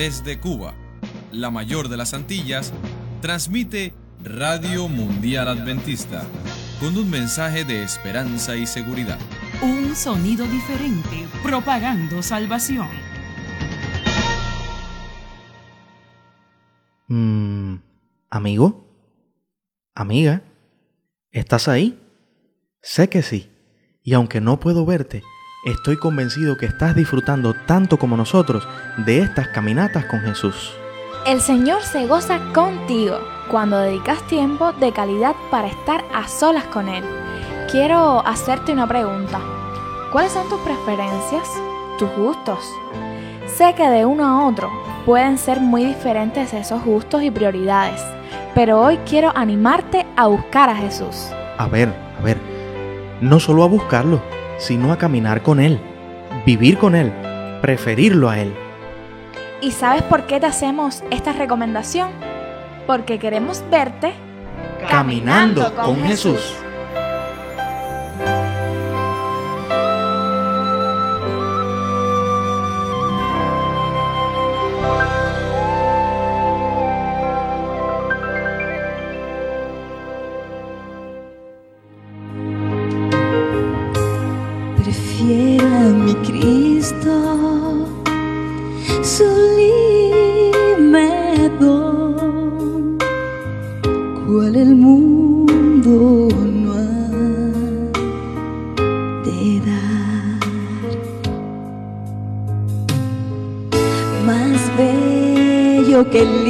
desde Cuba, la mayor de las Antillas, transmite Radio Mundial Adventista con un mensaje de esperanza y seguridad. Un sonido diferente, propagando salvación. Mm, ¿Amigo? ¿Amiga? ¿Estás ahí? Sé que sí. Y aunque no puedo verte, estoy convencido que estás disfrutando tanto como nosotros de estas caminatas con Jesús. El Señor se goza contigo cuando dedicas tiempo de calidad para estar a solas con Él. Quiero hacerte una pregunta. ¿Cuáles son tus preferencias? ¿Tus gustos? Sé que de uno a otro pueden ser muy diferentes esos gustos y prioridades, pero hoy quiero animarte a buscar a Jesús. A ver, a ver, no solo a buscarlo, sino a caminar con Él, vivir con Él, preferirlo a Él. ¿Y sabes por qué te hacemos esta recomendación? Porque queremos verte caminando, con, Jesús. A mi Cristo, sublime don, cual el mundo no ha de dar. Más bello que el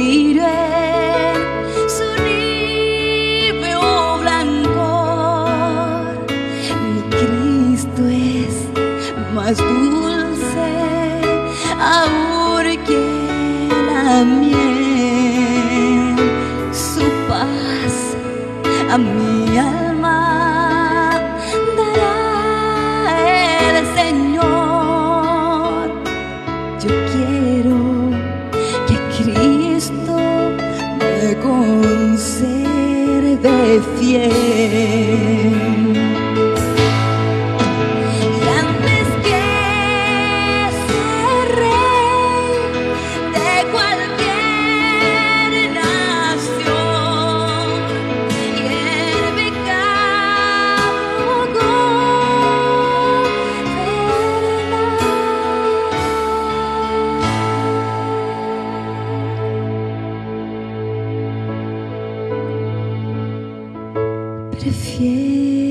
day.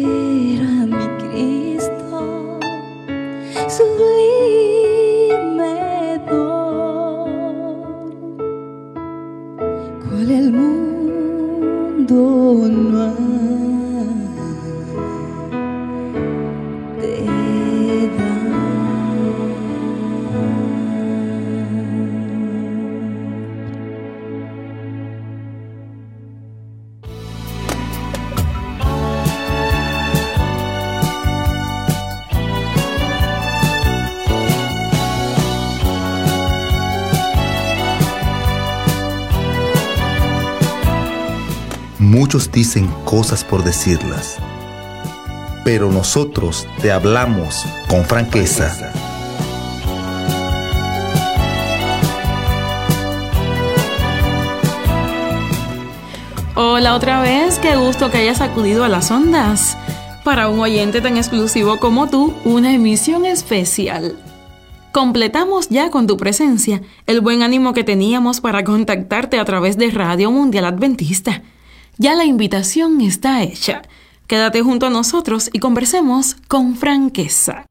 Dicen cosas por decirlas, pero nosotros te hablamos con franqueza. Hola otra vez, qué gusto que hayas acudido a las ondas. Para un oyente tan exclusivo como tú, una emisión especial. Completamos ya con tu presencia el buen ánimo que teníamos para contactarte a través de Radio Mundial Adventista. Ya la invitación está hecha. Quédate junto a nosotros y conversemos con franqueza.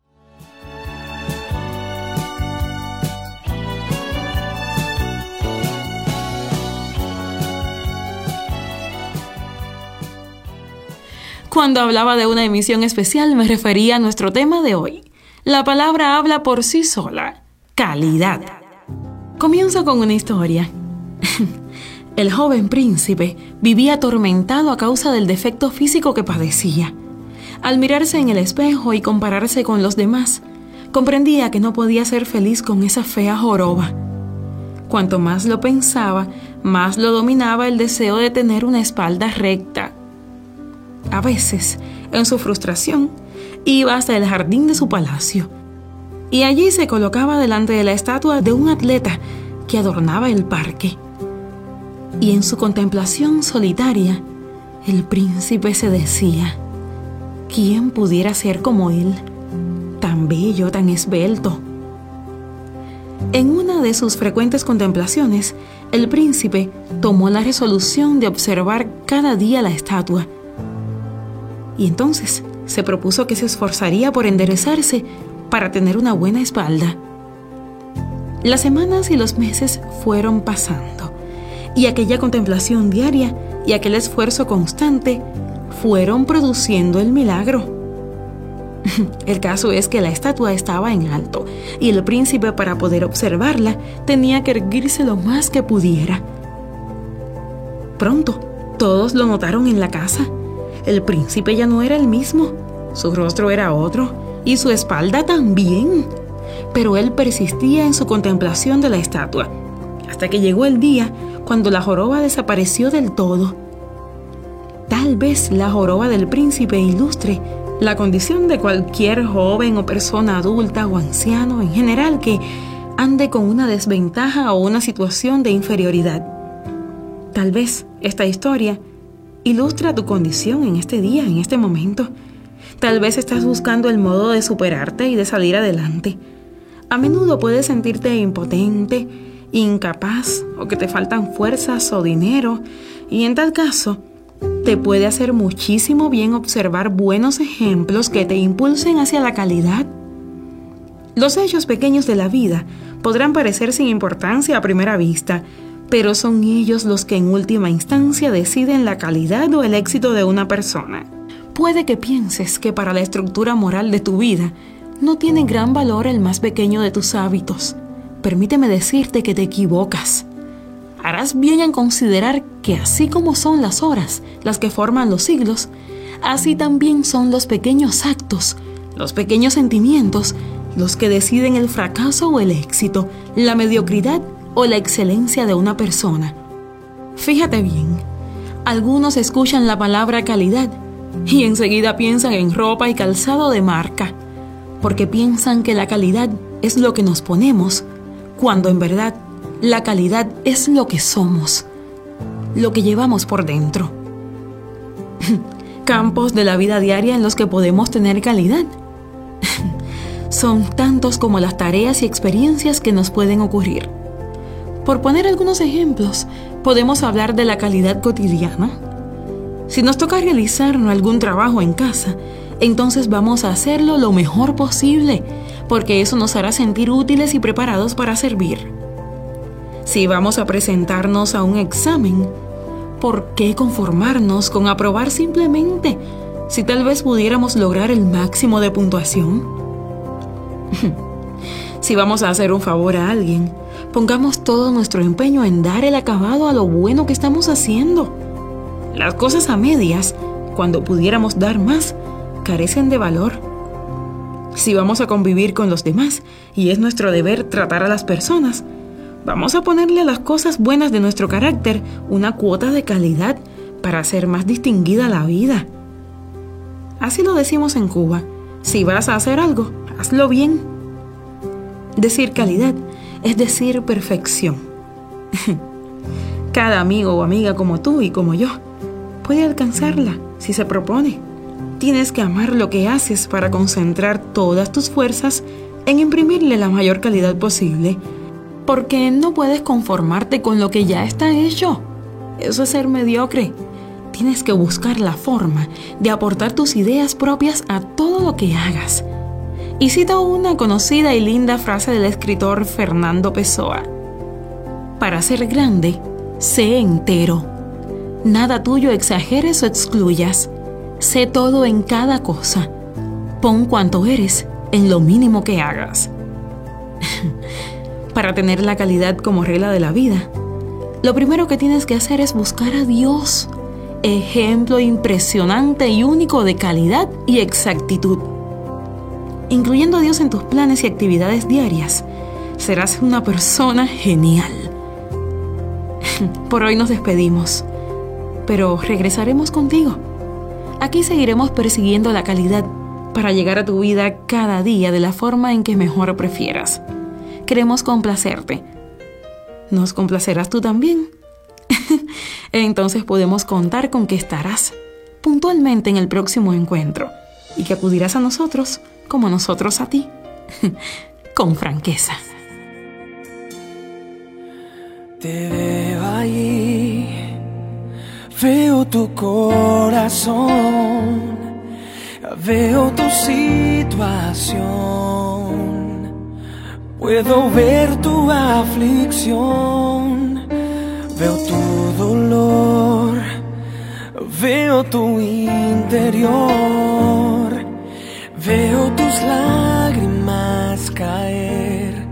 Cuando hablaba de una emisión especial me refería a nuestro tema de hoy. La palabra habla por sí sola. Calidad. Comienzo con una historia. El joven príncipe vivía atormentado a causa del defecto físico que padecía. Al mirarse en el espejo y compararse con los demás, comprendía que no podía ser feliz con esa fea joroba. Cuanto más lo pensaba, más lo dominaba el deseo de tener una espalda recta. A veces, en su frustración, iba hasta el jardín de su palacio y allí se colocaba delante de la estatua de un atleta que adornaba el parque. Y en su contemplación solitaria, el príncipe se decía, ¿quién pudiera ser como él, tan bello, tan esbelto? En una de sus frecuentes contemplaciones, el príncipe tomó la resolución de observar cada día la estatua. Y entonces se propuso que se esforzaría por enderezarse para tener una buena espalda. Las semanas y los meses fueron pasando y aquella contemplación diaria y aquel esfuerzo constante fueron produciendo el milagro. El caso es que la estatua estaba en alto y el príncipe para poder observarla tenía que erguirse lo más que pudiera. Pronto, todos lo notaron en la casa. El príncipe ya no era el mismo, su rostro era otro y su espalda también. Pero él persistía en su contemplación de la estatua, hasta que llegó el día cuando la joroba desapareció del todo. Tal vez la joroba del príncipe ilustre la condición de cualquier joven o persona adulta o anciano en general que ande con una desventaja o una situación de inferioridad. Tal vez esta historia ilustra tu condición en este día, en este momento. Tal vez estás buscando el modo de superarte y de salir adelante. A menudo puedes sentirte impotente, incapaz o que te faltan fuerzas o dinero y en tal caso te puede hacer muchísimo bien observar buenos ejemplos que te impulsen hacia la calidad. Los hechos pequeños de la vida podrán parecer sin importancia a primera vista, pero son ellos los que en última instancia deciden la calidad o el éxito de una persona. Puede que pienses que para la estructura moral de tu vida no tiene gran valor el más pequeño de tus hábitos. Permíteme decirte que te equivocas harás bien en considerar que así como son las horas las que forman los siglos, así también son los pequeños actos, los pequeños sentimientos, los que deciden el fracaso o el éxito, la mediocridad o la excelencia de una persona. Fíjate bien, algunos escuchan la palabra calidad y enseguida piensan en ropa y calzado de marca, porque piensan que la calidad es lo que nos ponemos, cuando en verdad la calidad es lo que somos, lo que llevamos por dentro. Campos de la vida diaria en los que podemos tener calidad. Son tantos como las tareas y experiencias que nos pueden ocurrir. Por poner algunos ejemplos, podemos hablar de la calidad cotidiana. Si nos toca realizar algún trabajo en casa, entonces vamos a hacerlo lo mejor posible, porque eso nos hará sentir útiles y preparados para servir. Si vamos a presentarnos a un examen, ¿por qué conformarnos con aprobar simplemente si tal vez pudiéramos lograr el máximo de puntuación? si vamos a hacer un favor a alguien, pongamos todo nuestro empeño en dar el acabado a lo bueno que estamos haciendo. Las cosas a medias, cuando pudiéramos dar más, carecen de valor. Si vamos a convivir con los demás y es nuestro deber tratar a las personas, Vamos a ponerle a las cosas buenas de nuestro carácter una cuota de calidad para hacer más distinguida la vida. Así lo decimos en Cuba. Si vas a hacer algo, hazlo bien. Decir calidad es decir perfección. Cada amigo o amiga como tú y como yo puede alcanzarla si se propone. Tienes que amar lo que haces para concentrar todas tus fuerzas en imprimirle la mayor calidad posible porque no puedes conformarte con lo que ya está hecho. Eso es ser mediocre. Tienes que buscar la forma de aportar tus ideas propias a todo lo que hagas. Y cito una conocida y linda frase del escritor Fernando Pessoa. Para ser grande, sé entero. Nada tuyo exageres o excluyas. Sé todo en cada cosa. Pon cuanto eres en lo mínimo que hagas. para tener la calidad como regla de la vida, lo primero que tienes que hacer es buscar a Dios, ejemplo impresionante y único de calidad y exactitud. Incluyendo a Dios en tus planes y actividades diarias, serás una persona genial. Por hoy nos despedimos, pero regresaremos contigo. Aquí seguiremos persiguiendo la calidad para llegar a tu vida cada día de la forma en que mejor prefieras queremos complacerte. nos complacerás tú también. Entonces podemos contar con que estarás puntualmente en el próximo encuentro y que acudirás a nosotros como nosotros a ti, con franqueza. Te veo ahí, veo tu corazón, veo tu situación, puedo ver tu aflicción, veo tu dolor, veo tu interior, veo tus lágrimas caer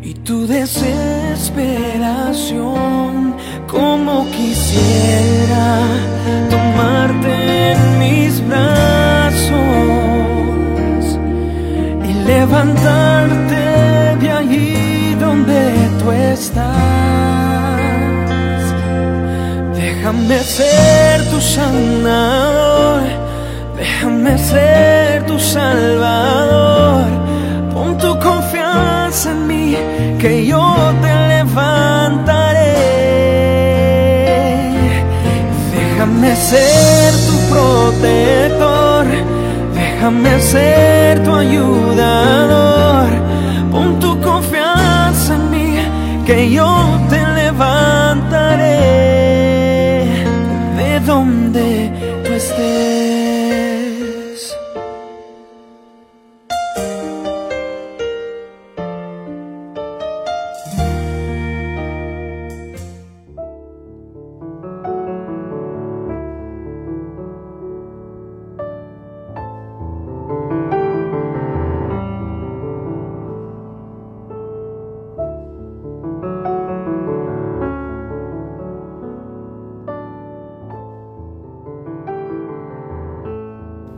y tu desesperación, como quisiera tomarte en mis brazos y levantarte de allí donde tú estás. Déjame ser tu sanador, déjame ser tu salvador. Pon tu confianza en mí, que yo ser tu protector, déjame ser tu ayudador. Pon tu confianza en mí, que yo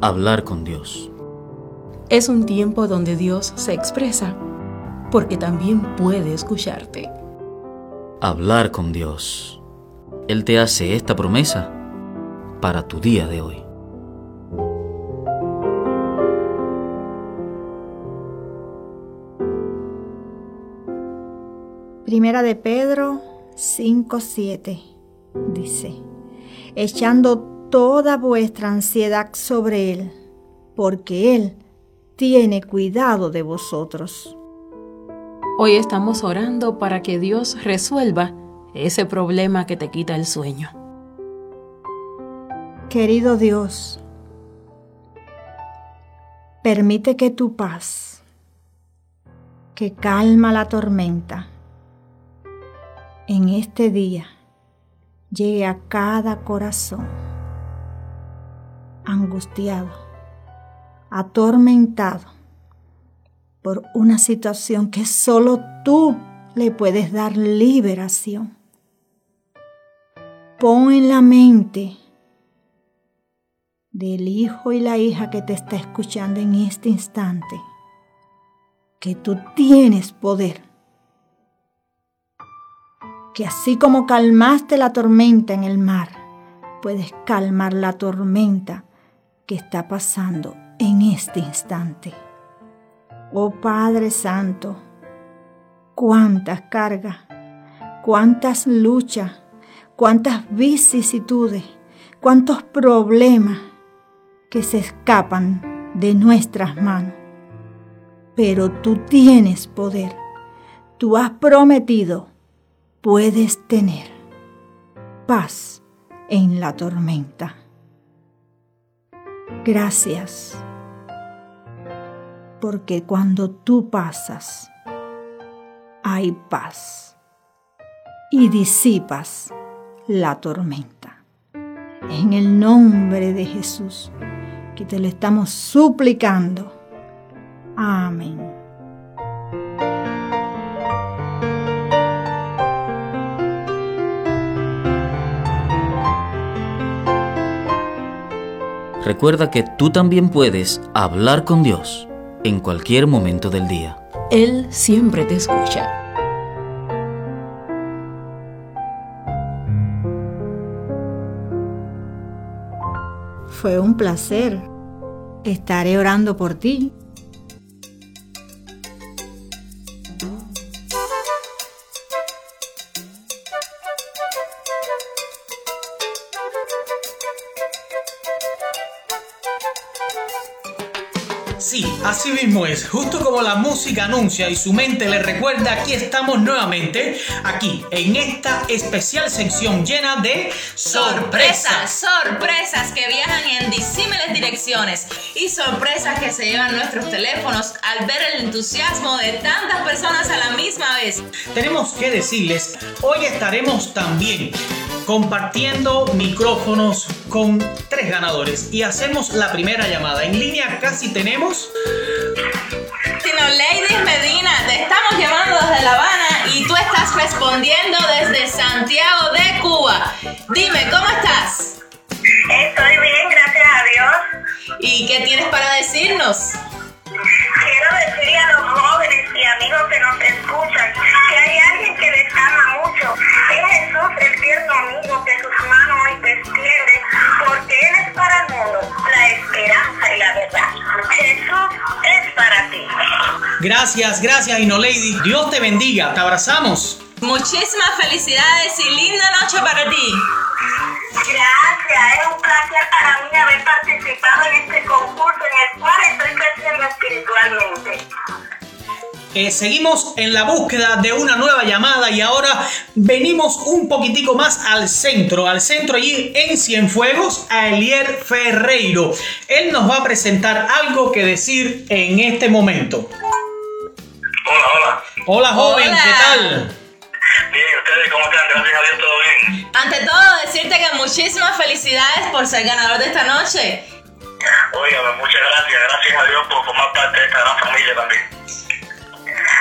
Hablar con Dios. Es un tiempo donde Dios se expresa, porque también puede escucharte. Hablar con Dios. Él te hace esta promesa para tu día de hoy. Primera de Pedro 5:7 dice, echando toda vuestra ansiedad sobre Él, porque Él tiene cuidado de vosotros. Hoy estamos orando para que Dios resuelva ese problema que te quita el sueño. Querido Dios, permite que tu paz, que calma la tormenta, en este día llegue a cada corazón angustiado, atormentado por una situación que solo tú le puedes dar liberación. Pon en la mente del hijo y la hija que te está escuchando en este instante que tú tienes poder que así como calmaste la tormenta en el mar, puedes calmar la tormenta que está pasando en este instante. Oh Padre Santo, cuántas cargas, cuántas luchas, cuántas vicisitudes, cuántos problemas que se escapan de nuestras manos. Pero tú tienes poder, tú has prometido puedes tener paz en la tormenta. Gracias, porque cuando tú pasas, hay paz y disipas la tormenta. En el nombre de Jesús, que te lo estamos suplicando. Amén. Recuerda que tú también puedes hablar con Dios en cualquier momento del día. Él siempre te escucha. Fue un placer. Estaré orando por ti. Mismo es. Justo como la música anuncia y su mente le recuerda, aquí estamos nuevamente, aquí, en esta especial sección llena de sorpresas. Sorpresas que viajan en disímiles direcciones y sorpresas que se llevan nuestros teléfonos al ver el entusiasmo de tantas personas a la misma vez. Tenemos que decirles, hoy estaremos también compartiendo micrófonos con tres ganadores y hacemos la primera llamada. En línea casi tenemos... Tino Lady Medina, te estamos llamando desde La Habana y tú estás respondiendo desde Santiago de Cuba. Dime, ¿cómo estás? Estoy bien, gracias a Dios. ¿Y qué tienes para decirnos? Quiero decirle a los jóvenes y amigos que nos escuchan que hay alguien que les ama mucho. Es Jesús, el tierno amigo que sus manos hoy te extiende, porque Él es para el mundo la esperanza y la verdad. Jesús es para ti. Gracias, gracias, Ino Lady. Dios te bendiga. Te abrazamos. Muchísimas felicidades y linda noche para ti. Gracias, es un placer para mí haber participado en este concurso en el cual estoy creciendo espiritualmente. Eh, seguimos en la búsqueda de una nueva llamada y ahora venimos un poquitico más al centro, al centro allí en Cienfuegos, a Elier Ferreiro. Él nos va a presentar algo que decir en este momento. Hola, hola. Hola joven, Hola. ¿qué tal? Bien, ¿ustedes cómo están? Gracias a Dios, todo bien. Ante todo, decirte que muchísimas felicidades por ser ganador de esta noche. Óigame, muchas gracias. Gracias a Dios por formar parte de esta gran familia también.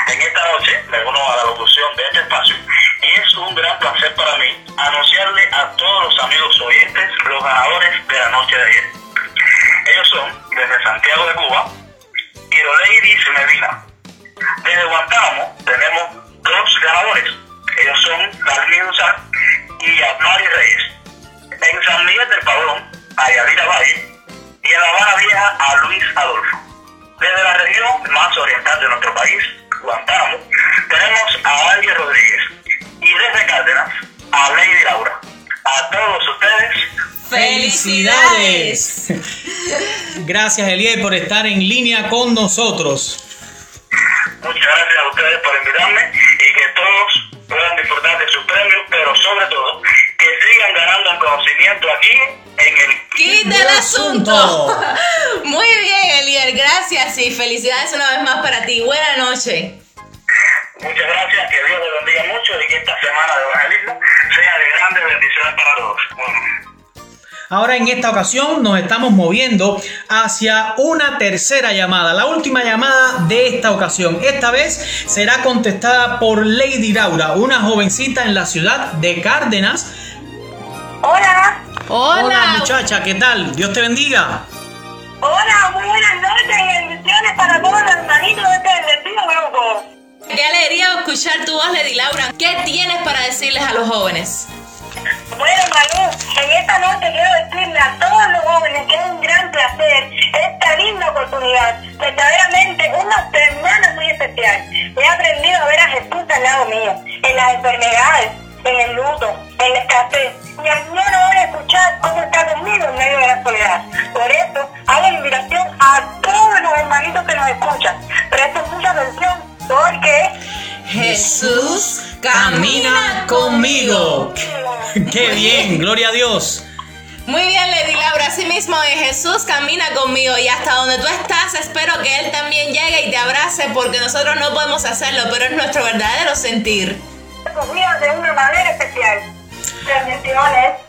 En esta noche me uno a la locución de este espacio y es un gran placer para mí anunciarle a todos los amigos oyentes los ganadores de la noche de ayer. Ellos son, desde Santiago de Cuba, Ladies Medina. Desde Guantánamo tenemos dos ganadores. Ellos son Dalmi Usar y Amari Reyes. En San Miguel del Padrón, a Yadira Valle. Y en La Habana Vieja, a Luis Adolfo. Desde la región más oriental de nuestro país, Guantánamo, tenemos a Ángel Rodríguez. Y desde Cárdenas, a Lady Laura. A todos ustedes, ¡Felicidades! Gracias Elier por estar en línea con nosotros. Muchas gracias a ustedes por invitarme y que todos puedan disfrutar de sus premios, pero sobre todo sigan ganando en conocimiento aquí en el Kit del asunto. Muy bien, Elier, gracias y felicidades una vez más para ti. Buena noche. Muchas gracias, que Dios les bendiga mucho y que esta semana de evangelismo sea de grandes bendiciones para todos. Bueno. Ahora en esta ocasión nos estamos moviendo hacia una tercera llamada, la última llamada de esta ocasión. Esta vez será contestada por Lady Laura, una jovencita en la ciudad de Cárdenas. Hola, Hola. muchacha, ¿qué tal? Dios te bendiga. hola, muy buenas noches y bendiciones para todos los hermanitos de este bendecido grupo. Qué alegría escuchar tu voz, Lady Laura. ¿Qué tienes para decirles a los jóvenes? Bueno, Manu, en esta noche quiero decirle a todos los jóvenes que es un gran placer esta linda oportunidad. Verdaderamente una semana muy especial. He aprendido a ver a Jesús al lado mío, en las enfermedades, en el luto, escuchar cómo está conmigo en medio de la soledad. Por eso hago invitación a todos los hermanitos que nos escuchan. Presten mucha atención porque Jesús Camina conmigo. Qué bien, gloria a Dios. Muy bien, Lady Laura. Así mismo es Jesús camina conmigo y hasta donde tú estás, espero que Él también llegue y te abrace porque nosotros no podemos hacerlo, pero es nuestro verdadero sentir. escogidos de una manera especial. Bendiciones.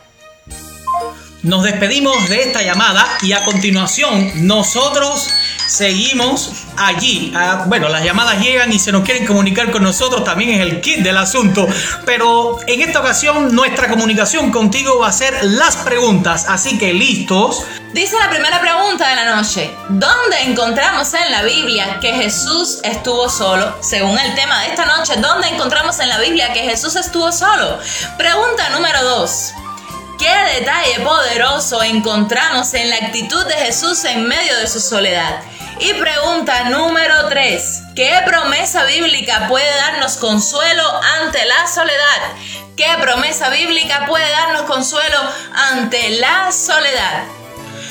Nos despedimos de esta llamada y a continuación nosotros seguimos allí. Ah, bueno, las llamadas llegan y se nos quieren comunicar con nosotros, también es el kit del asunto. Pero en esta ocasión nuestra comunicación contigo va a ser las preguntas, así que listos. Dice la primera pregunta de la noche, ¿dónde encontramos en la Biblia que Jesús estuvo solo? Según el tema de esta noche, ¿dónde encontramos en la Biblia que Jesús estuvo solo? Pregunta número 2. ¿Qué detalle poderoso encontramos en la actitud de Jesús en medio de su soledad? Y pregunta número 3. ¿Qué promesa bíblica puede darnos consuelo ante la soledad? ¿Qué promesa bíblica puede darnos consuelo ante la soledad?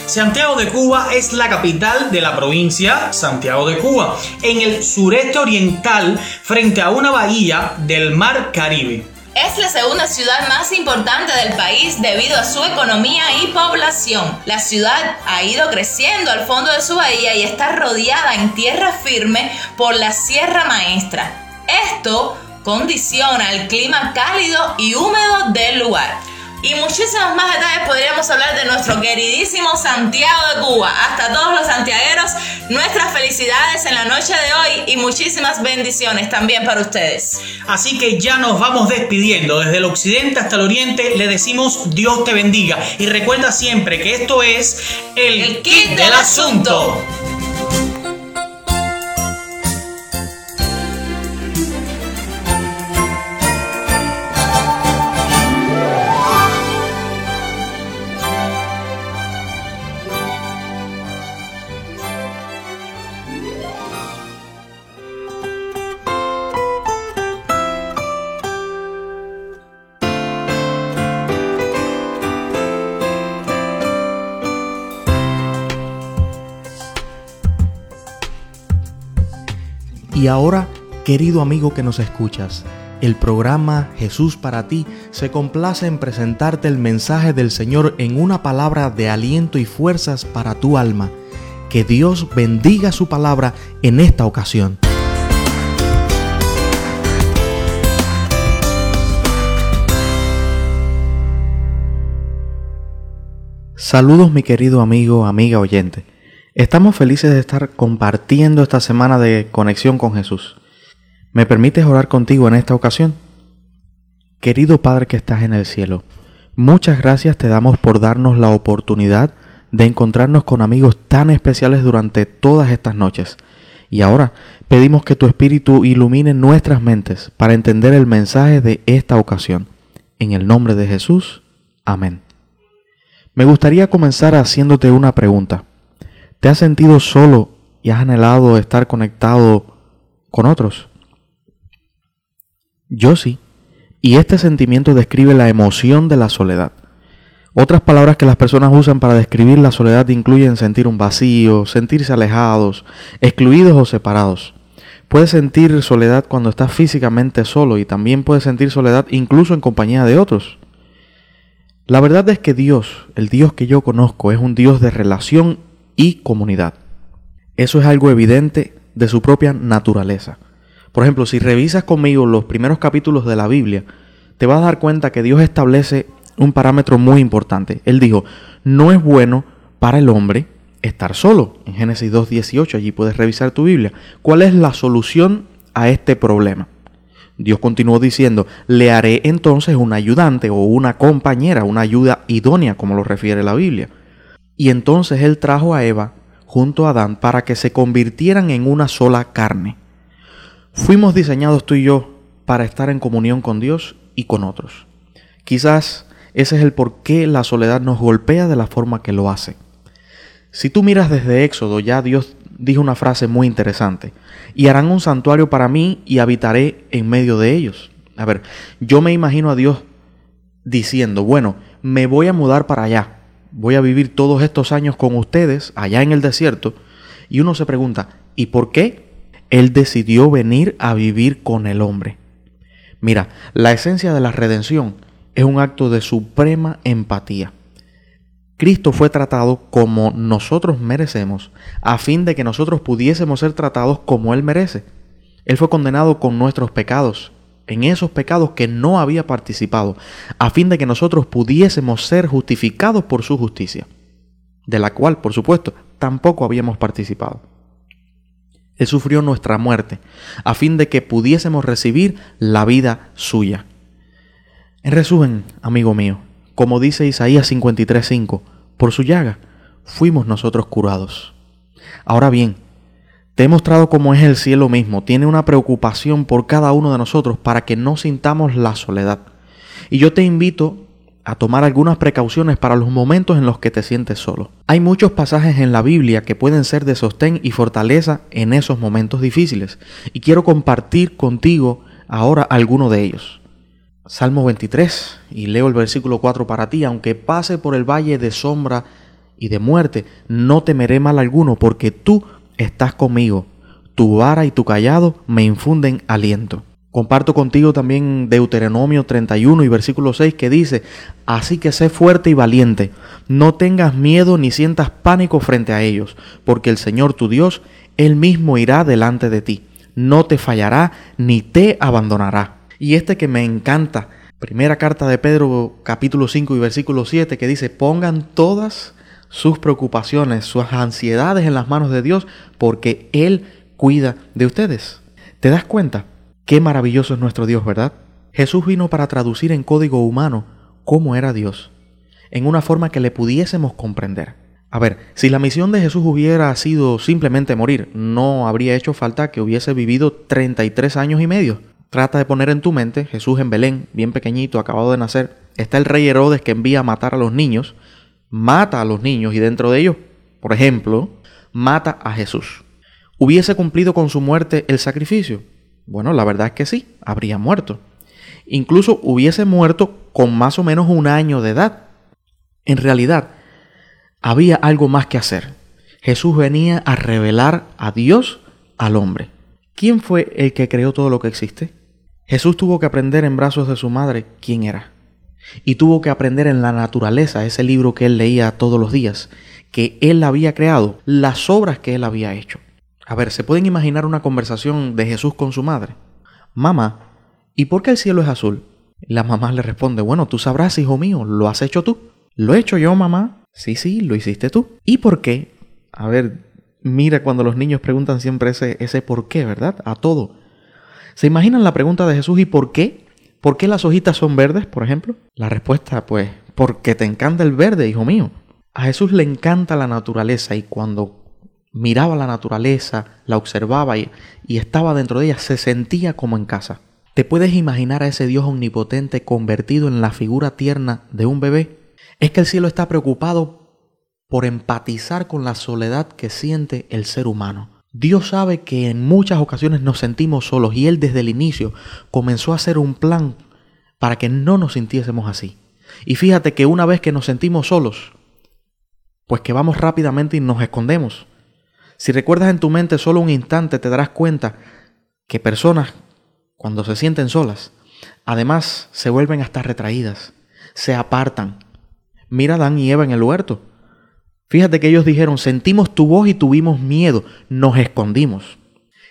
Santiago de Cuba es la capital de la provincia Santiago de Cuba, en el sureste oriental frente a una bahía del mar Caribe. Es la segunda ciudad más importante del país debido a su economía y población. La ciudad ha ido creciendo al fondo de su bahía y está rodeada en tierra firme por la Sierra Maestra. Esto condiciona el clima cálido y húmedo del lugar. Y muchísimos más detalles podríamos hablar de nuestro queridísimo Santiago de Cuba. Hasta todos los santiagueros, nuestras felicidades en la noche de hoy y muchísimas bendiciones también para ustedes. Así que ya nos vamos despidiendo. Desde el occidente hasta el oriente le decimos Dios te bendiga. Y recuerda siempre que esto es el, kit, del, asunto. Y ahora, querido amigo que nos escuchas, el programa Jesús para ti se complace en presentarte el mensaje del Señor en una palabra de aliento y fuerzas para tu alma. Que Dios bendiga su palabra en esta ocasión. Saludos mi querido amigo, amiga oyente. Estamos felices de estar compartiendo esta semana de conexión con Jesús. ¿Me permites orar contigo en esta ocasión? Querido Padre que estás en el cielo, muchas gracias te damos por darnos la oportunidad de encontrarnos con amigos tan especiales durante todas estas noches. Y ahora pedimos que tu Espíritu ilumine nuestras mentes para entender el mensaje de esta ocasión. En el nombre de Jesús. Amén. Me gustaría comenzar haciéndote una pregunta. ¿Te has sentido solo y has anhelado estar conectado con otros? Yo sí. Y este sentimiento describe la emoción de la soledad. Otras palabras que las personas usan para describir la soledad incluyen sentir un vacío, sentirse alejados, excluidos o separados. Puedes sentir soledad cuando estás físicamente solo y también puedes sentir soledad incluso en compañía de otros. La verdad es que Dios, el Dios que yo conozco, es un Dios de relación y comunidad. Eso es algo evidente de su propia naturaleza. Por ejemplo, si revisas conmigo los primeros capítulos de la Biblia, te vas a dar cuenta que Dios establece un parámetro muy importante. Él dijo, no es bueno para el hombre estar solo. En Génesis 2.18, allí puedes revisar tu Biblia. ¿Cuál es la solución a este problema? Dios continuó diciendo, le haré entonces un ayudante o una compañera, una ayuda idónea, como lo refiere la Biblia. Y entonces él trajo a Eva junto a Adán para que se convirtieran en una sola carne. Fuimos diseñados tú y yo para estar en comunión con Dios y con otros. Quizás ese es el por qué la soledad nos golpea de la forma que lo hace. Si tú miras desde Éxodo, ya Dios dijo una frase muy interesante. Y harán un santuario para mí y habitaré en medio de ellos. A ver, yo me imagino a Dios diciendo, bueno, me voy a mudar para allá voy a vivir todos estos años con ustedes allá en el desierto. Y uno se pregunta, ¿y por qué Él decidió venir a vivir con el hombre? Mira, la esencia de la redención es un acto de suprema empatía. Cristo fue tratado como nosotros merecemos, a fin de que nosotros pudiésemos ser tratados como Él merece. Él fue condenado con nuestros pecados en esos pecados que no había participado, a fin de que nosotros pudiésemos ser justificados por su justicia, de la cual, por supuesto, tampoco habíamos participado. Él sufrió nuestra muerte, a fin de que pudiésemos recibir la vida suya. En resumen, amigo mío, como dice Isaías 53:5, por su llaga fuimos nosotros curados. Ahora bien, te he mostrado cómo es el cielo mismo. Tiene una preocupación por cada uno de nosotros para que no sintamos la soledad. Y yo te invito a tomar algunas precauciones para los momentos en los que te sientes solo. Hay muchos pasajes en la Biblia que pueden ser de sostén y fortaleza en esos momentos difíciles. Y quiero compartir contigo ahora alguno de ellos. Salmo 23, y leo el versículo 4 para ti, aunque pase por el valle de sombra y de muerte, no temeré mal alguno, porque tú estás conmigo. Tu vara y tu callado me infunden aliento. Comparto contigo también Deuteronomio 31 y versículo 6 que dice, Así que sé fuerte y valiente, no tengas miedo ni sientas pánico frente a ellos, porque el Señor tu Dios, Él mismo irá delante de ti, no te fallará ni te abandonará. Y este que me encanta, primera carta de Pedro capítulo 5 y versículo 7 que dice, pongan todas sus preocupaciones, sus ansiedades en las manos de Dios, porque Él cuida de ustedes. ¿Te das cuenta? Qué maravilloso es nuestro Dios, ¿verdad? Jesús vino para traducir en código humano cómo era Dios, en una forma que le pudiésemos comprender. A ver, si la misión de Jesús hubiera sido simplemente morir, no habría hecho falta que hubiese vivido 33 años y medio. Trata de poner en tu mente Jesús en Belén, bien pequeñito, acabado de nacer. Está el rey Herodes que envía a matar a los niños, mata a los niños y dentro de ellos, por ejemplo, mata a Jesús. ¿Hubiese cumplido con su muerte el sacrificio? Bueno, la verdad es que sí, habría muerto. Incluso hubiese muerto con más o menos un año de edad. En realidad, había algo más que hacer. Jesús venía a revelar a Dios al hombre. ¿Quién fue el que creó todo lo que existe? Jesús tuvo que aprender en brazos de su madre quién era. Y tuvo que aprender en la naturaleza, ese libro que él leía todos los días, que él había creado, las obras que él había hecho. A ver, ¿se pueden imaginar una conversación de Jesús con su madre? Mamá, ¿y por qué el cielo es azul? La mamá le responde, bueno, tú sabrás, hijo mío, ¿lo has hecho tú? ¿Lo he hecho yo, mamá? Sí, sí, lo hiciste tú. ¿Y por qué? A ver, mira cuando los niños preguntan siempre ese, ese por qué, ¿verdad? A todo. ¿Se imaginan la pregunta de Jesús y por qué? ¿Por qué las hojitas son verdes, por ejemplo? La respuesta, pues, porque te encanta el verde, hijo mío. A Jesús le encanta la naturaleza y cuando miraba la naturaleza, la observaba y, y, estaba dentro de ella, se sentía como en casa. ¿Te puedes imaginar a ese Dios omnipotente convertido en la figura tierna de un bebé? Es que el cielo está preocupado por empatizar con la soledad que siente el ser humano. Dios sabe que en muchas ocasiones nos sentimos solos y Él desde el inicio comenzó a hacer un plan para que no nos sintiésemos así. Y fíjate que una vez que nos sentimos solos, pues que vamos rápidamente y nos escondemos. Si recuerdas en tu mente solo un instante, te darás cuenta que personas, cuando se sienten solas, además se vuelven hasta retraídas, se apartan. Mira a Adán y Eva en el huerto. Fíjate que ellos dijeron, sentimos tu voz y tuvimos miedo, nos escondimos.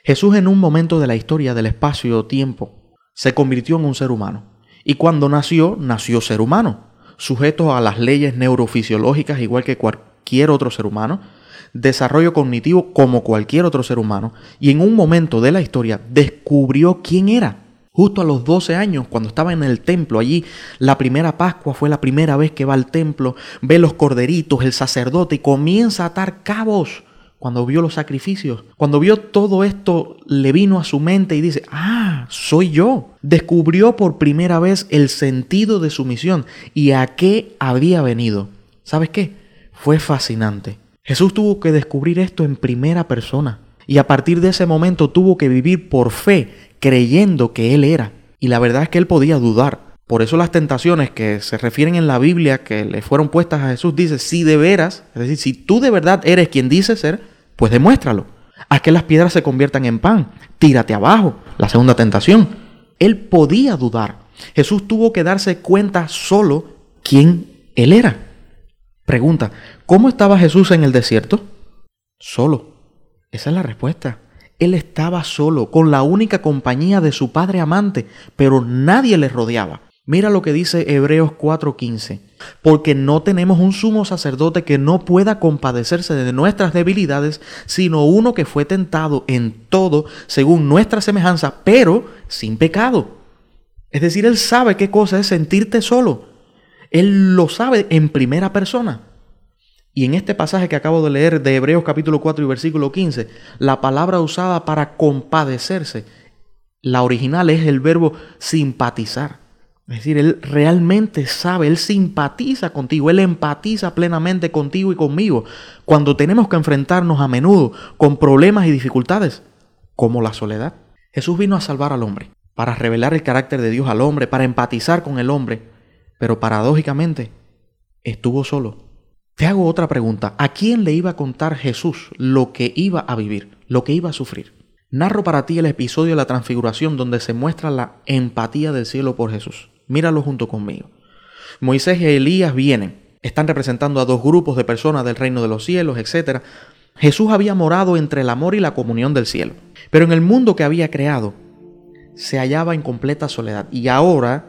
Jesús en un momento de la historia del espacio-tiempo se convirtió en un ser humano. Y cuando nació, nació ser humano, sujeto a las leyes neurofisiológicas igual que cualquier otro ser humano, desarrollo cognitivo como cualquier otro ser humano, y en un momento de la historia descubrió quién era. Justo a los 12 años, cuando estaba en el templo, allí la primera Pascua fue la primera vez que va al templo, ve los corderitos, el sacerdote y comienza a atar cabos. Cuando vio los sacrificios, cuando vio todo esto, le vino a su mente y dice, ah, soy yo. Descubrió por primera vez el sentido de su misión y a qué había venido. ¿Sabes qué? Fue fascinante. Jesús tuvo que descubrir esto en primera persona y a partir de ese momento tuvo que vivir por fe creyendo que Él era. Y la verdad es que Él podía dudar. Por eso las tentaciones que se refieren en la Biblia que le fueron puestas a Jesús dice, si de veras, es decir, si tú de verdad eres quien dice ser, pues demuéstralo. Haz que las piedras se conviertan en pan. Tírate abajo. La segunda tentación. Él podía dudar. Jesús tuvo que darse cuenta solo quién Él era. Pregunta, ¿cómo estaba Jesús en el desierto? Solo. Esa es la respuesta. Él estaba solo, con la única compañía de su padre amante, pero nadie le rodeaba. Mira lo que dice Hebreos 4:15. Porque no tenemos un sumo sacerdote que no pueda compadecerse de nuestras debilidades, sino uno que fue tentado en todo según nuestra semejanza, pero sin pecado. Es decir, Él sabe qué cosa es sentirte solo. Él lo sabe en primera persona. Y en este pasaje que acabo de leer de Hebreos capítulo 4 y versículo 15, la palabra usada para compadecerse, la original es el verbo simpatizar. Es decir, Él realmente sabe, Él simpatiza contigo, Él empatiza plenamente contigo y conmigo cuando tenemos que enfrentarnos a menudo con problemas y dificultades, como la soledad. Jesús vino a salvar al hombre, para revelar el carácter de Dios al hombre, para empatizar con el hombre, pero paradójicamente estuvo solo Te hago otra pregunta. ¿A quién le iba a contar Jesús lo que iba a vivir, lo que iba a sufrir? Narro para ti el episodio de la transfiguración donde se muestra la empatía del cielo por Jesús. Míralo junto conmigo. Moisés y Elías vienen. Están representando a dos grupos de personas del reino de los cielos, etc. Jesús había morado entre el amor y la comunión del cielo. Pero en el mundo que había creado, se hallaba en completa soledad. Y ahora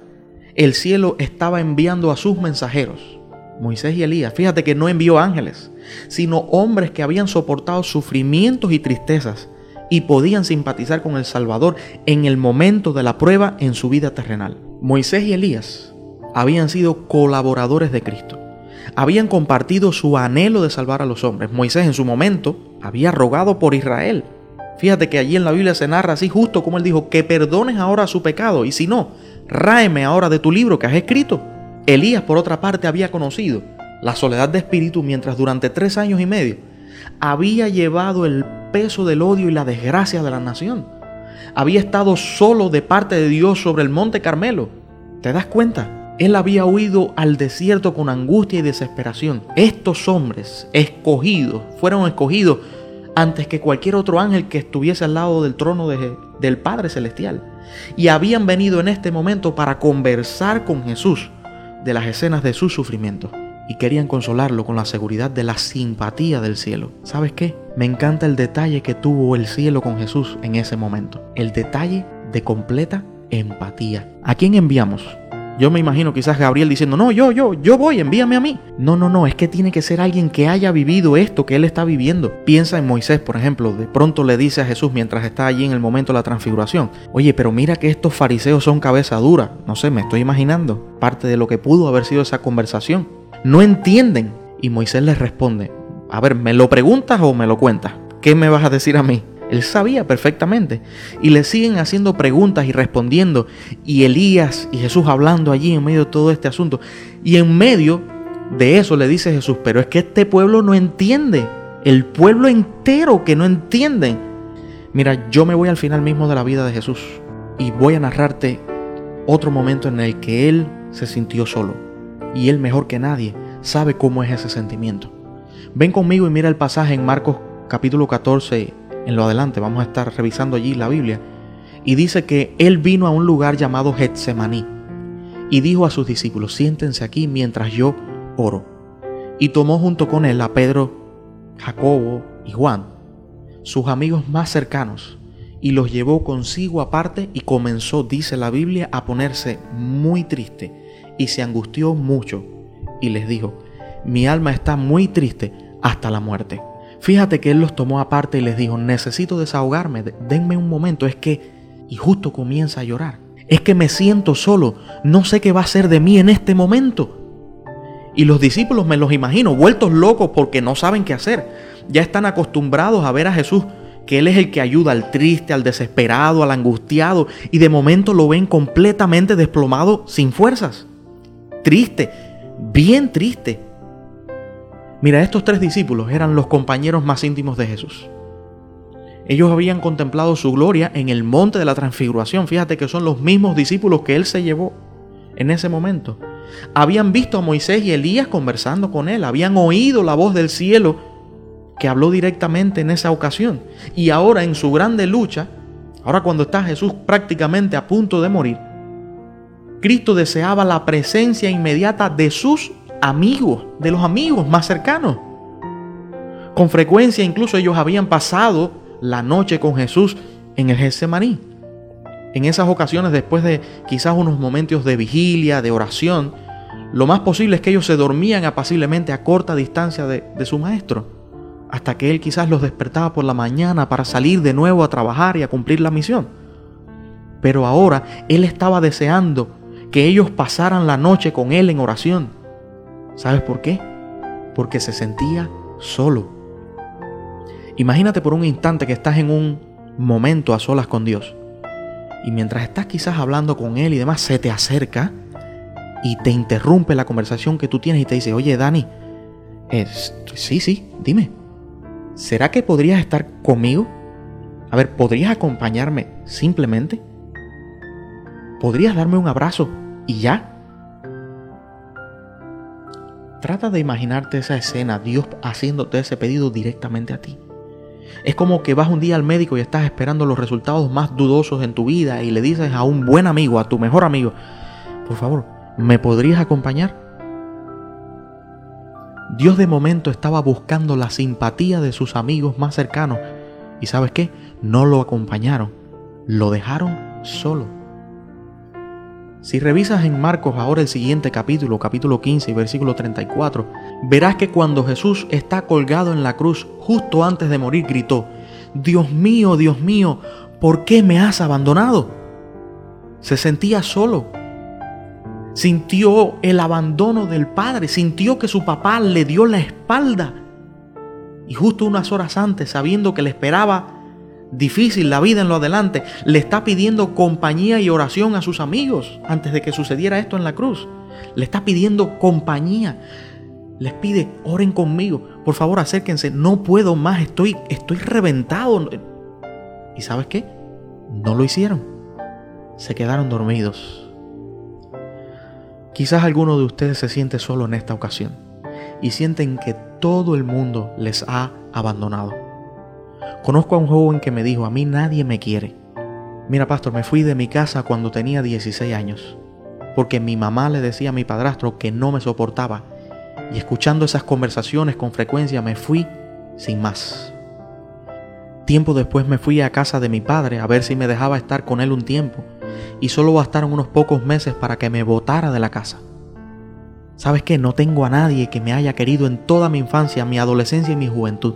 el cielo estaba enviando a sus mensajeros Moisés y Elías, fíjate que no envió ángeles, sino hombres que habían soportado sufrimientos y tristezas y podían simpatizar con el Salvador en el momento de la prueba en su vida terrenal. Moisés y Elías habían sido colaboradores de Cristo. Habían compartido su anhelo de salvar a los hombres. Moisés en su momento había rogado por Israel. Fíjate que allí en la Biblia se narra así justo como él dijo, que perdones ahora su pecado y si no, ráeme ahora de tu libro que has escrito. Elías, por otra parte, había conocido la soledad de espíritu mientras durante tres años y medio había llevado el peso del odio y la desgracia de la nación. Había estado solo de parte de Dios sobre el monte Carmelo. ¿Te das cuenta? Él había huido al desierto con angustia y desesperación. Estos hombres escogidos, fueron escogidos antes que cualquier otro ángel que estuviese al lado del trono del Padre Celestial. Y habían venido en este momento para conversar con Jesús de las escenas de su sufrimiento y querían consolarlo con la seguridad de la simpatía del cielo. ¿Sabes qué? Me encanta el detalle que tuvo el cielo con Jesús en ese momento. El detalle de completa empatía. ¿A quién enviamos? Yo me imagino quizás Gabriel diciendo, no, yo, yo, yo voy, envíame a mí. No, no, no, es que tiene que ser alguien que haya vivido esto que él está viviendo. Piensa en Moisés, por ejemplo, de pronto le dice a Jesús mientras está allí en el momento de la transfiguración, oye, pero mira que estos fariseos son cabeza dura. No sé, me estoy imaginando parte de lo que pudo haber sido esa conversación. No entienden. Y Moisés les responde, a ver, ¿me lo preguntas o me lo cuentas? ¿Qué me vas a decir a mí? Él sabía perfectamente. Y le siguen haciendo preguntas y respondiendo. Y Elías y Jesús hablando allí en medio de todo este asunto. Y en medio de eso le dice Jesús, pero es que este pueblo no entiende. El pueblo entero que no entiende. Mira, yo me voy al final mismo de la vida de Jesús. Y voy a narrarte otro momento en el que Él se sintió solo. Y Él mejor que nadie sabe cómo es ese sentimiento. Ven conmigo y mira el pasaje en Marcos capítulo 14 en lo adelante, vamos a estar revisando allí la Biblia, y dice que él vino a un lugar llamado Getsemaní y dijo a sus discípulos, siéntense aquí mientras yo oro. Y tomó junto con él a Pedro, Jacobo y Juan, sus amigos más cercanos, y los llevó consigo aparte y comenzó, dice la Biblia, a ponerse muy triste y se angustió mucho y les dijo, mi alma está muy triste hasta la muerte. Fíjate que él los tomó aparte y les dijo, necesito desahogarme, denme un momento, es que... Y justo comienza a llorar. Es que me siento solo, no sé qué va a ser de mí en este momento. Y los discípulos me los imagino, vueltos locos porque no saben qué hacer. Ya están acostumbrados a ver a Jesús, que Él es el que ayuda al triste, al desesperado, al angustiado, y de momento lo ven completamente desplomado, sin fuerzas. Triste, bien triste. Mira, estos tres discípulos eran los compañeros más íntimos de Jesús. Ellos habían contemplado su gloria en el monte de la transfiguración. Fíjate que son los mismos discípulos que él se llevó en ese momento. Habían visto a Moisés y Elías conversando con él. Habían oído la voz del cielo que habló directamente en esa ocasión. Y ahora en su grande lucha, ahora cuando está Jesús prácticamente a punto de morir, Cristo deseaba la presencia inmediata de sus amigos, de los amigos más cercanos. Con frecuencia incluso ellos habían pasado la noche con Jesús en el Getsemaní. En esas ocasiones, después de quizás unos momentos de vigilia, de oración, lo más posible es que ellos se dormían apaciblemente a corta distancia de, de su maestro, hasta que él quizás los despertaba por la mañana para salir de nuevo a trabajar y a cumplir la misión. Pero ahora él estaba deseando que ellos pasaran la noche con él en oración, ¿Sabes por qué? Porque se sentía solo. Imagínate por un instante que estás en un momento a solas con Dios. Y mientras estás quizás hablando con Él y demás, se te acerca y te interrumpe la conversación que tú tienes y te dice, oye Dani, sí, sí, dime, ¿será que podrías estar conmigo? A ver, ¿podrías acompañarme simplemente? ¿Podrías darme un abrazo y ya? Trata de imaginarte esa escena, Dios haciéndote ese pedido directamente a ti. Es como que vas un día al médico y estás esperando los resultados más dudosos en tu vida y le dices a un buen amigo, a tu mejor amigo, por favor, ¿me podrías acompañar? Dios de momento estaba buscando la simpatía de sus amigos más cercanos y sabes qué, no lo acompañaron, lo dejaron solo. Si revisas en Marcos ahora el siguiente capítulo, capítulo 15 y versículo 34, verás que cuando Jesús está colgado en la cruz, justo antes de morir, gritó, Dios mío, Dios mío, ¿por qué me has abandonado? Se sentía solo. Sintió el abandono del Padre, sintió que su papá le dio la espalda. Y justo unas horas antes, sabiendo que le esperaba difícil la vida en lo adelante, le está pidiendo compañía y oración a sus amigos antes de que sucediera esto en la cruz. Le está pidiendo compañía. Les pide, oren conmigo. Por favor, acérquense. No puedo más. Estoy, estoy reventado. ¿Y sabes qué? No lo hicieron. Se quedaron dormidos. Quizás alguno de ustedes se siente solo en esta ocasión y sienten que todo el mundo les ha abandonado. Conozco a un joven que me dijo, a mí nadie me quiere. Mira, pastor, me fui de mi casa cuando tenía 16 años, porque mi mamá le decía a mi padrastro que no me soportaba, y escuchando esas conversaciones con frecuencia me fui sin más. Tiempo después me fui a casa de mi padre a ver si me dejaba estar con él un tiempo, y solo bastaron unos pocos meses para que me botara de la casa. ¿Sabes qué? No tengo a nadie que me haya querido en toda mi infancia, mi adolescencia y mi juventud.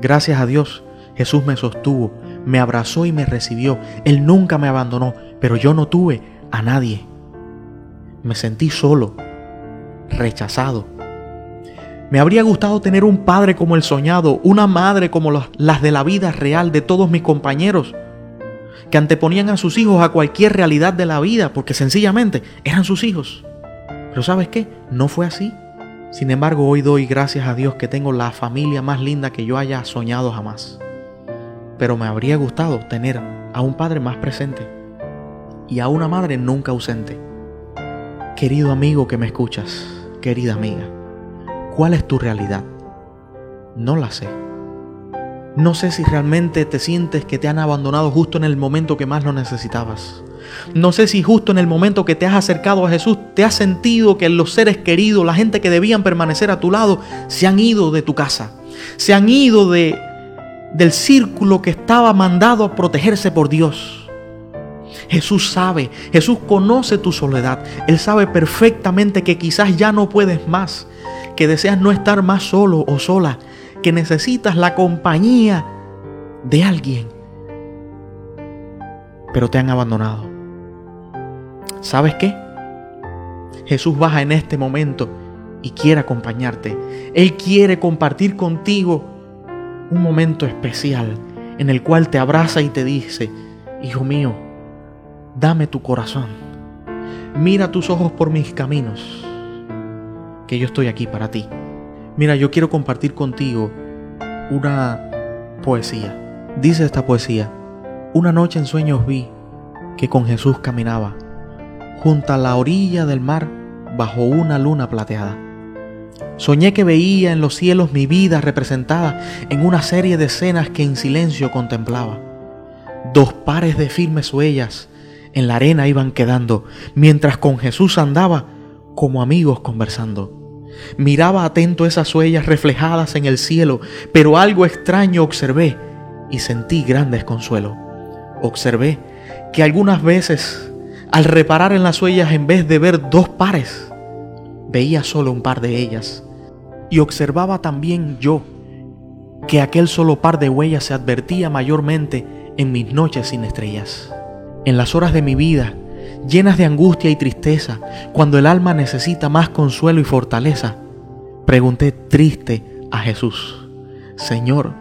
Gracias a Dios, Jesús me sostuvo, me abrazó y me recibió. Él nunca me abandonó, pero yo no tuve a nadie. Me sentí solo, rechazado. Me habría gustado tener un padre como el soñado, una madre como las de la vida real de todos mis compañeros, que anteponían a sus hijos a cualquier realidad de la vida, porque sencillamente eran sus hijos. Pero ¿sabes qué? No fue así. Sin embargo, hoy doy gracias a Dios que tengo la familia más linda que yo haya soñado jamás. Pero me habría gustado tener a un padre más presente y a una madre nunca ausente. Querido amigo que me escuchas, querida amiga, ¿cuál es tu realidad? No la sé. No sé si realmente te sientes que te han abandonado justo en el momento que más lo necesitabas. No sé si justo en el momento que te has acercado a Jesús te has sentido que los seres queridos, la gente que debían permanecer a tu lado, se han ido de tu casa. Se han ido de, del círculo que estaba mandado a protegerse por Dios. Jesús sabe, Jesús conoce tu soledad. Él sabe perfectamente que quizás ya no puedes más, que deseas no estar más solo o sola, que necesitas la compañía de alguien. Pero te han abandonado. ¿Sabes qué? Jesús baja en este momento y quiere acompañarte. Él quiere compartir contigo un momento especial en el cual te abraza y te dice, Hijo mío, dame tu corazón. Mira tus ojos por mis caminos, que yo estoy aquí para ti. Mira, yo quiero compartir contigo una poesía. Dice esta poesía, una noche en sueños vi que con Jesús caminaba junto a la orilla del mar bajo una luna plateada. Soñé que veía en los cielos mi vida representada en una serie de escenas que en silencio contemplaba. Dos pares de firmes huellas en la arena iban quedando, mientras con Jesús andaba como amigos conversando. Miraba atento esas huellas reflejadas en el cielo, pero algo extraño observé y sentí gran desconsuelo. Observé que algunas veces al reparar en las huellas, en vez de ver dos pares, veía solo un par de ellas. Y observaba también yo que aquel solo par de huellas se advertía mayormente en mis noches sin estrellas. En las horas de mi vida, llenas de angustia y tristeza, cuando el alma necesita más consuelo y fortaleza, pregunté triste a Jesús, Señor,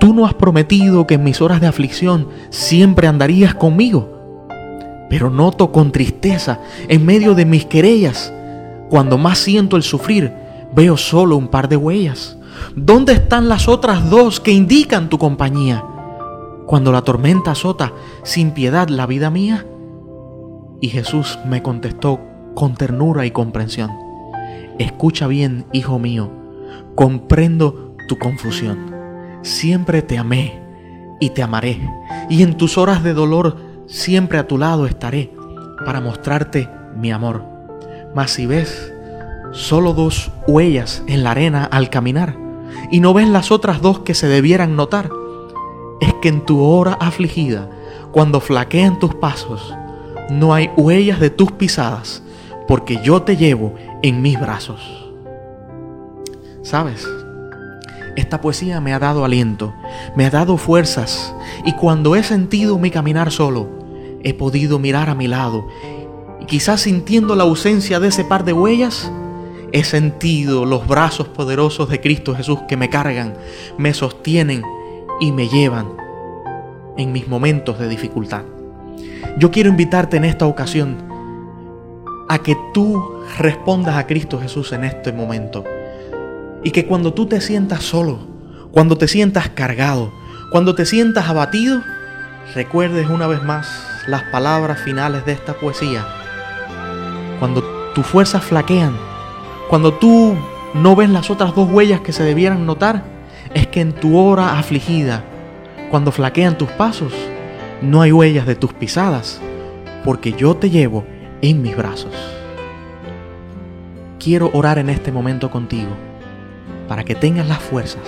¿tú no has prometido que en mis horas de aflicción siempre andarías conmigo? Pero noto con tristeza en medio de mis querellas. Cuando más siento el sufrir, veo solo un par de huellas. ¿Dónde están las otras dos que indican tu compañía? Cuando la tormenta azota sin piedad la vida mía. Y Jesús me contestó con ternura y comprensión. Escucha bien, hijo mío, comprendo tu confusión. Siempre te amé y te amaré, y en tus horas de dolor siempre a tu lado estaré para mostrarte mi amor. Mas si ves solo dos huellas en la arena al caminar, y no ves las otras dos que se debieran notar, es que en tu hora afligida, cuando flaquean tus pasos, no hay huellas de tus pisadas, porque yo te llevo en mis brazos. ¿Sabes? Esta poesía me ha dado aliento, me ha dado fuerzas, y cuando he sentido mi caminar solo, he podido mirar a mi lado, y quizás sintiendo la ausencia de ese par de huellas, he sentido los brazos poderosos de Cristo Jesús que me cargan, me sostienen y me llevan en mis momentos de dificultad. Yo quiero invitarte en esta ocasión a que tú respondas a Cristo Jesús en este momento. Y que cuando tú te sientas solo, cuando te sientas cargado, cuando te sientas abatido, recuerdes una vez más las palabras finales de esta poesía. Cuando tus fuerzas flaquean, cuando tú no ves las otras dos huellas que se debieran notar, es que en tu hora afligida, cuando flaquean tus pasos, no hay huellas de tus pisadas, porque yo te llevo en mis brazos. Quiero orar en este momento contigo, para que tengas las fuerzas,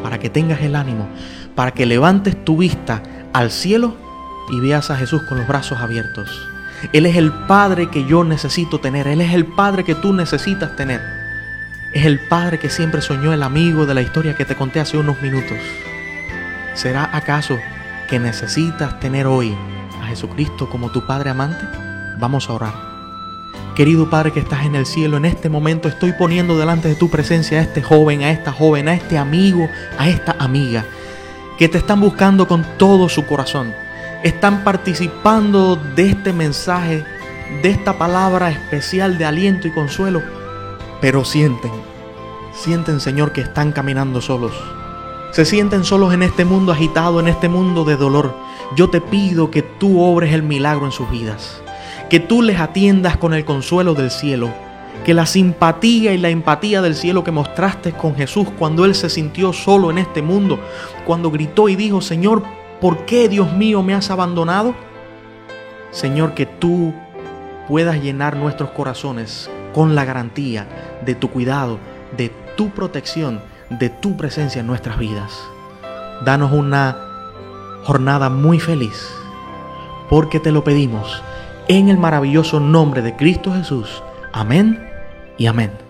para que tengas el ánimo, para que levantes tu vista al cielo y veas a Jesús con los brazos abiertos. Él es el Padre que yo necesito tener, Él es el Padre que tú necesitas tener. Es el Padre que siempre soñó el amigo de la historia que te conté hace unos minutos. ¿Será acaso que necesitas tener hoy a Jesucristo como tu Padre amante? Vamos a orar. Querido Padre que estás en el cielo, en este momento estoy poniendo delante de tu presencia a este joven, a esta joven, a este amigo, a esta amiga, que te están buscando con todo su corazón. Están participando de este mensaje, de esta palabra especial de aliento y consuelo, pero sienten, sienten Señor que están caminando solos. Se sienten solos en este mundo agitado, en este mundo de dolor, yo te pido que tú obres el milagro en sus vidas, que tú les atiendas con el consuelo del cielo, que la simpatía y la empatía del cielo que mostraste con Jesús cuando Él se sintió solo en este mundo, cuando gritó y dijo, Señor, ¿por qué Dios mío me has abandonado? Señor, que tú puedas llenar nuestros corazones con la garantía de tu cuidado, de tu protección de tu presencia en nuestras vidas. Danos una jornada muy feliz, porque te lo pedimos en el maravilloso nombre de Cristo Jesús. Amén y amén.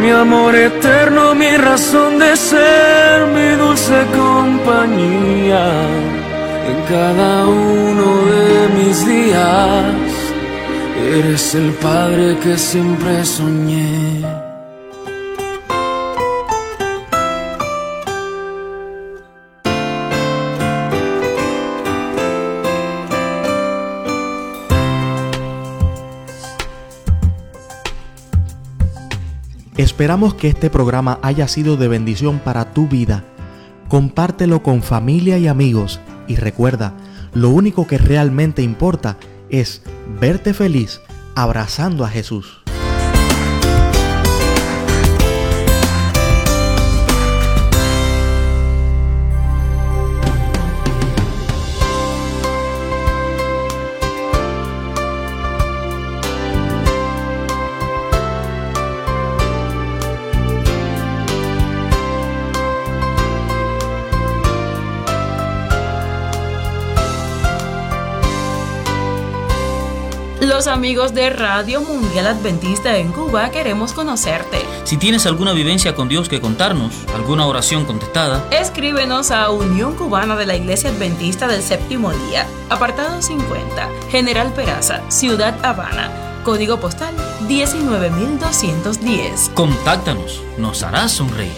mi amor eterno, mi razón de ser, mi dulce compañía en cada uno de mis días. Eres el padre que siempre soñé. Esperamos que este programa haya sido de bendición para tu vida. Compártelo con familia y amigos y recuerda, lo único que realmente importa es verte feliz abrazando a Jesús. Amigos de Radio Mundial Adventista en Cuba queremos conocerte. Si tienes alguna vivencia con Dios que contarnos, alguna oración contestada, escríbenos a Unión Cubana de la Iglesia Adventista del Séptimo Día, apartado 50, General Peraza, Ciudad Habana, código postal 19210. Contáctanos, nos harás sonreír.